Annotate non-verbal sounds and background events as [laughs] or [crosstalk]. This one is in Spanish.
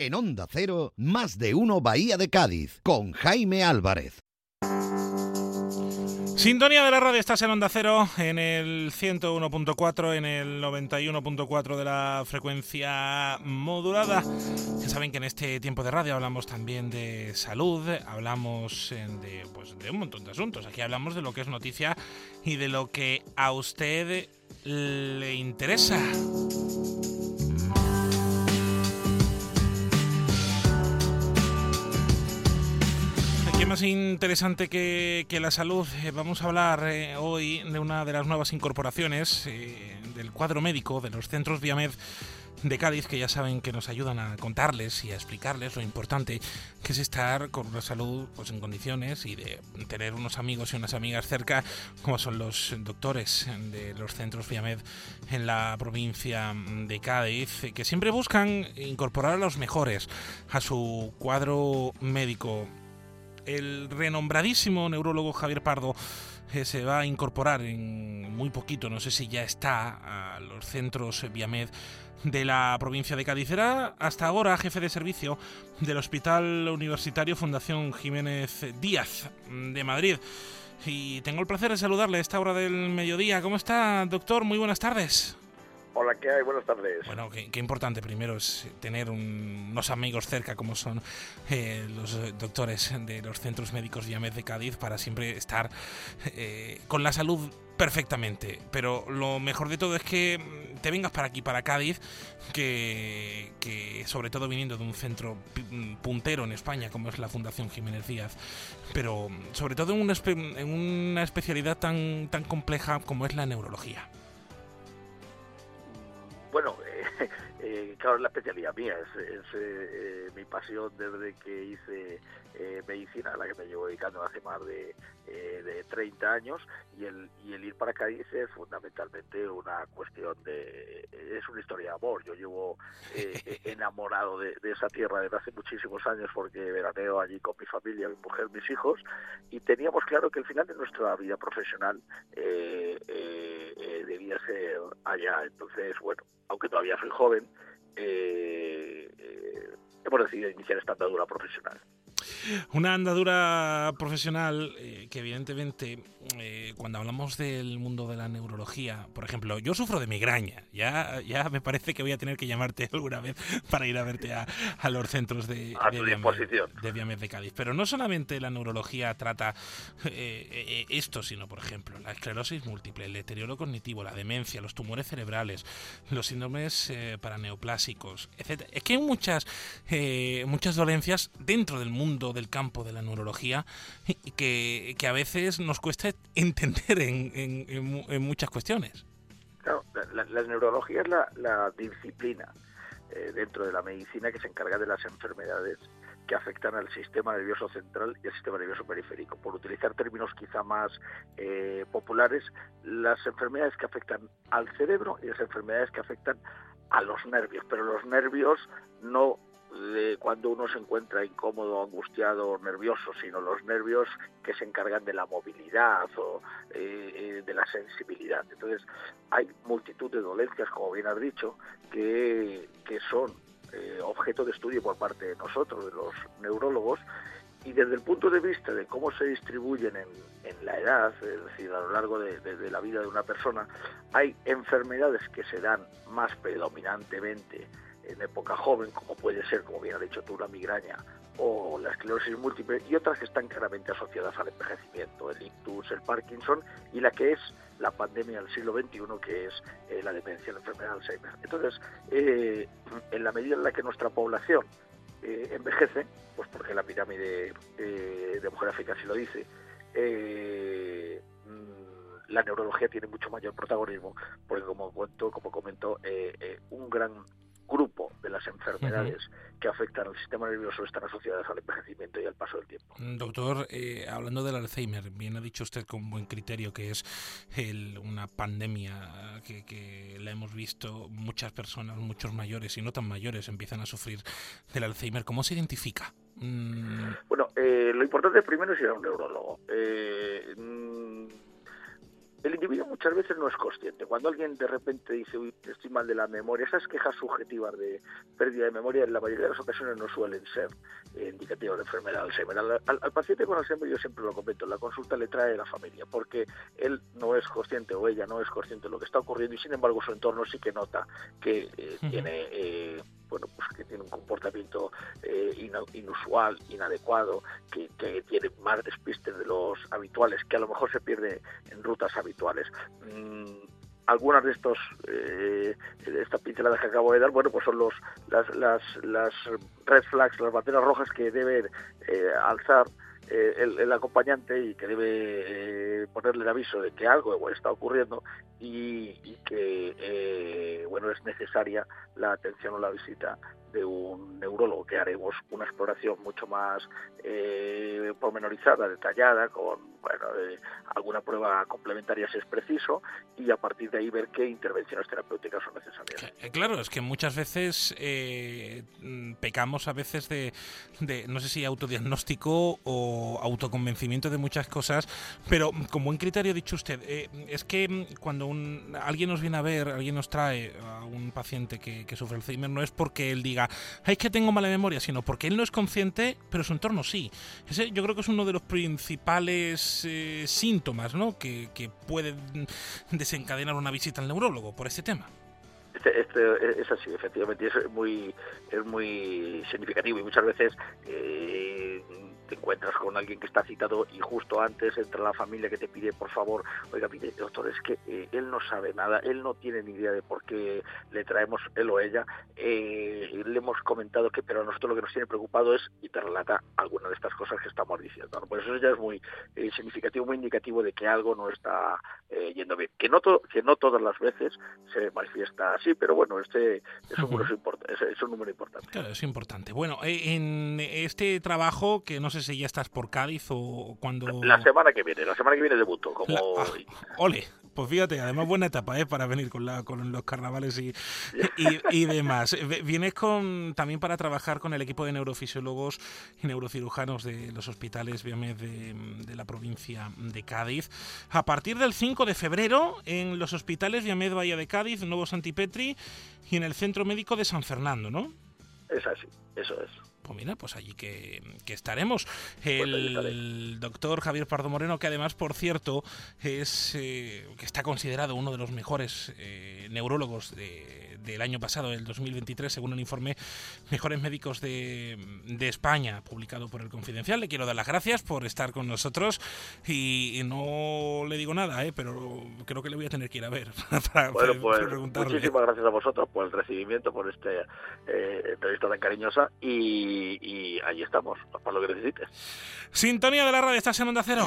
En Onda Cero, más de uno Bahía de Cádiz, con Jaime Álvarez. Sintonía de la radio, estás en Onda Cero, en el 101.4, en el 91.4 de la frecuencia modulada. Ya saben que en este tiempo de radio hablamos también de salud, hablamos de, pues, de un montón de asuntos. Aquí hablamos de lo que es noticia y de lo que a usted le interesa. Más interesante que, la salud? Eh, vamos a hablar eh, hoy de una de las nuevas incorporaciones eh, del cuadro médico de los centros Viamed de Cádiz que ya saben que nos ayudan a contarles y a explicarles lo importante que es estar con una salud pues, en condiciones y de tener unos amigos y unas amigas cerca como son los doctores de los centros Viamed en la provincia de Cádiz que siempre buscan incorporar a los mejores a su cuadro médico el renombradísimo neurólogo Javier Pardo eh, se va a incorporar en muy poquito, no sé si ya está, a los centros Viamed de la provincia de Cádiz. Hasta ahora jefe de servicio del Hospital Universitario Fundación Jiménez Díaz de Madrid. Y tengo el placer de saludarle a esta hora del mediodía. ¿Cómo está, doctor? Muy buenas tardes. Hola, ¿qué hay? Buenas tardes. Bueno, qué, importante primero es tener unos amigos cerca como son eh, los doctores de los centros médicos Viamed de Cádiz para siempre estar eh, con la salud perfectamente. Pero lo mejor de todo es que te vengas para aquí, para Cádiz, que, sobre todo viniendo de un centro puntero en España como es la Fundación Jiménez Díaz, pero sobre todo en una, en una especialidad tan, tan compleja como es la neurología. Claro, es la especialidad mía, es, eh, mi pasión desde que hice medicina, a la que me llevo dedicando hace más de, de 30 años, y el, y el ir para Cádiz es fundamentalmente una cuestión de... es una historia de amor. Yo llevo [laughs] enamorado de, esa tierra desde hace muchísimos años porque veraneo allí con mi familia, mi mujer, mis hijos, y teníamos claro que el final de nuestra vida profesional debía ser allá. Entonces, bueno, aunque todavía soy joven, eh, eh, hemos decidido iniciar esta andadura profesional. Una andadura profesional eh, que evidentemente eh, cuando hablamos del mundo de la neurología, por ejemplo, yo sufro de migraña, ya, ya me parece que voy a tener que llamarte [laughs] alguna vez para ir a verte a, los centros de, de, Viamed, de Cádiz. Pero no solamente la neurología trata eh, esto, sino por ejemplo la esclerosis múltiple, el deterioro cognitivo, la demencia, los tumores cerebrales, los síndromes paraneoplásicos, etc. Es que hay muchas, muchas dolencias dentro del mundo del campo de la neurología que, que a veces nos cuesta entender en, en, muchas cuestiones. Claro, la, neurología es la, disciplina eh, dentro de la medicina que se encarga de las enfermedades que afectan al sistema nervioso central y al sistema nervioso periférico. Por utilizar términos quizá más eh, populares, las enfermedades que afectan al cerebro y las enfermedades que afectan a los nervios, pero los nervios no de cuando uno se encuentra incómodo, angustiado o nervioso, sino los nervios que se encargan de la movilidad o eh, eh, de la sensibilidad. Entonces, hay multitud de dolencias, como bien has dicho, que, que son eh, objeto de estudio por parte de nosotros, de los neurólogos, y desde el punto de vista de cómo se distribuyen en, en la edad, es decir, a lo largo de, de, la vida de una persona, hay enfermedades que se dan más predominantemente en época joven, como puede ser, como bien ha dicho tú, la migraña o la esclerosis múltiple, y otras que están claramente asociadas al envejecimiento, el ictus, el Parkinson, y la que es la pandemia del siglo XXI, que es eh, la demencia, la enfermedad de Alzheimer. Entonces, eh, en la medida en la que nuestra población eh, envejece, pues porque la pirámide demográfica así lo dice, mm, la neurología tiene mucho mayor protagonismo, porque como cuento, como comento, un gran grupo de las enfermedades que afectan al sistema nervioso están asociadas al envejecimiento y al paso del tiempo. Mm, doctor, eh, hablando del Alzheimer, bien ha dicho usted con buen criterio que es una pandemia que, la hemos visto muchas personas, muchos mayores y no tan mayores empiezan a sufrir del Alzheimer. ¿Cómo se identifica? Mm. Bueno, eh, lo importante primero es ir a un neurólogo. Eh, el individuo muchas veces no es consciente. Cuando alguien de repente dice, uy, estoy mal de la memoria, esas quejas subjetivas de pérdida de memoria en la mayoría de las ocasiones no suelen ser eh, indicativas de enfermedad de Alzheimer. Al, paciente con Alzheimer yo siempre lo comento, la consulta le trae la familia, porque él no es consciente o ella no es consciente de lo que está ocurriendo y sin embargo su entorno sí que nota que eh, tiene... Eh, bueno, pues que tiene un comportamiento eh, inusual, inadecuado, que, tiene más despistes de los habituales, que a lo mejor se pierde en rutas habituales. Mm, algunas de estos eh, estas pinceladas que acabo de dar bueno pues son los las, las, las red flags las banderas rojas que debe eh, alzar eh, el, acompañante y que debe ponerle el aviso de que algo está ocurriendo y, y que bueno es necesaria la atención o la visita de un neurólogo que haremos una exploración mucho más eh, pormenorizada, detallada, con bueno, eh, alguna prueba complementaria si es preciso, y a partir de ahí ver qué intervenciones terapéuticas son necesarias. Eh, claro, es que muchas veces eh, mm, pecamos a veces de, no sé si autodiagnóstico o autoconvencimiento de muchas cosas, pero como buen criterio dicho usted, es que mm, cuando un, alguien nos viene a ver, alguien nos trae a un paciente que, que sufre Alzheimer, no es porque él diga es que tengo mala memoria, sino porque él no es consciente, pero su entorno sí. Ese yo creo que es uno de los principales eh, síntomas ¿no? que, que puede desencadenar una visita al neurólogo por este tema. Este, este, es así, efectivamente, es muy, es muy significativo y muchas veces eh, te encuentras con alguien que está citado y justo antes entra la familia que te pide, por favor, oiga, pide, doctor, es que eh, él no sabe nada, él no tiene ni idea de por qué le traemos él o ella. Eh, le hemos comentado que, pero a nosotros lo que nos tiene preocupado es, y te relata alguna de estas cosas que estamos diciendo. Por eso ya es muy eh, significativo, muy indicativo de que algo no está yendo bien. Que no, que no todas las veces se manifiesta así, pero bueno, este es un, número, es un número importante. Claro, es importante. Bueno, en este trabajo, que no sé si ya estás por Cádiz o cuando... La semana que viene, la semana que viene debuto. Como... Ah, ole, pues fíjate, además buena etapa ¿eh? para venir con, la, con los carnavales y, y, demás. Vienes con, también para trabajar con el equipo de neurofisiólogos y neurocirujanos de los hospitales Biomed de, de la provincia de Cádiz. A partir del 5 de febrero en los hospitales Biomed Bahía de Cádiz, Nuevo Santipetri y en el Centro Médico de San Fernando, ¿no? Es así, eso es. Pues mira, pues allí que, estaremos. Pues el doctor Javier Pardo Moreno, que además, por cierto, es eh, que está considerado uno de los mejores eh, neurólogos del año pasado, el 2023, según el informe Mejores Médicos de, España, publicado por el Confidencial. Le quiero dar las gracias por estar con nosotros y, no le digo nada, ¿eh? pero creo que le voy a tener que ir a ver [laughs] para, bueno, pues, Muchísimas gracias a vosotros por el recibimiento, por esta entrevista tan cariñosa y y, ahí estamos, para lo que necesites. Sintonía de la radio, estás en Onda Cero.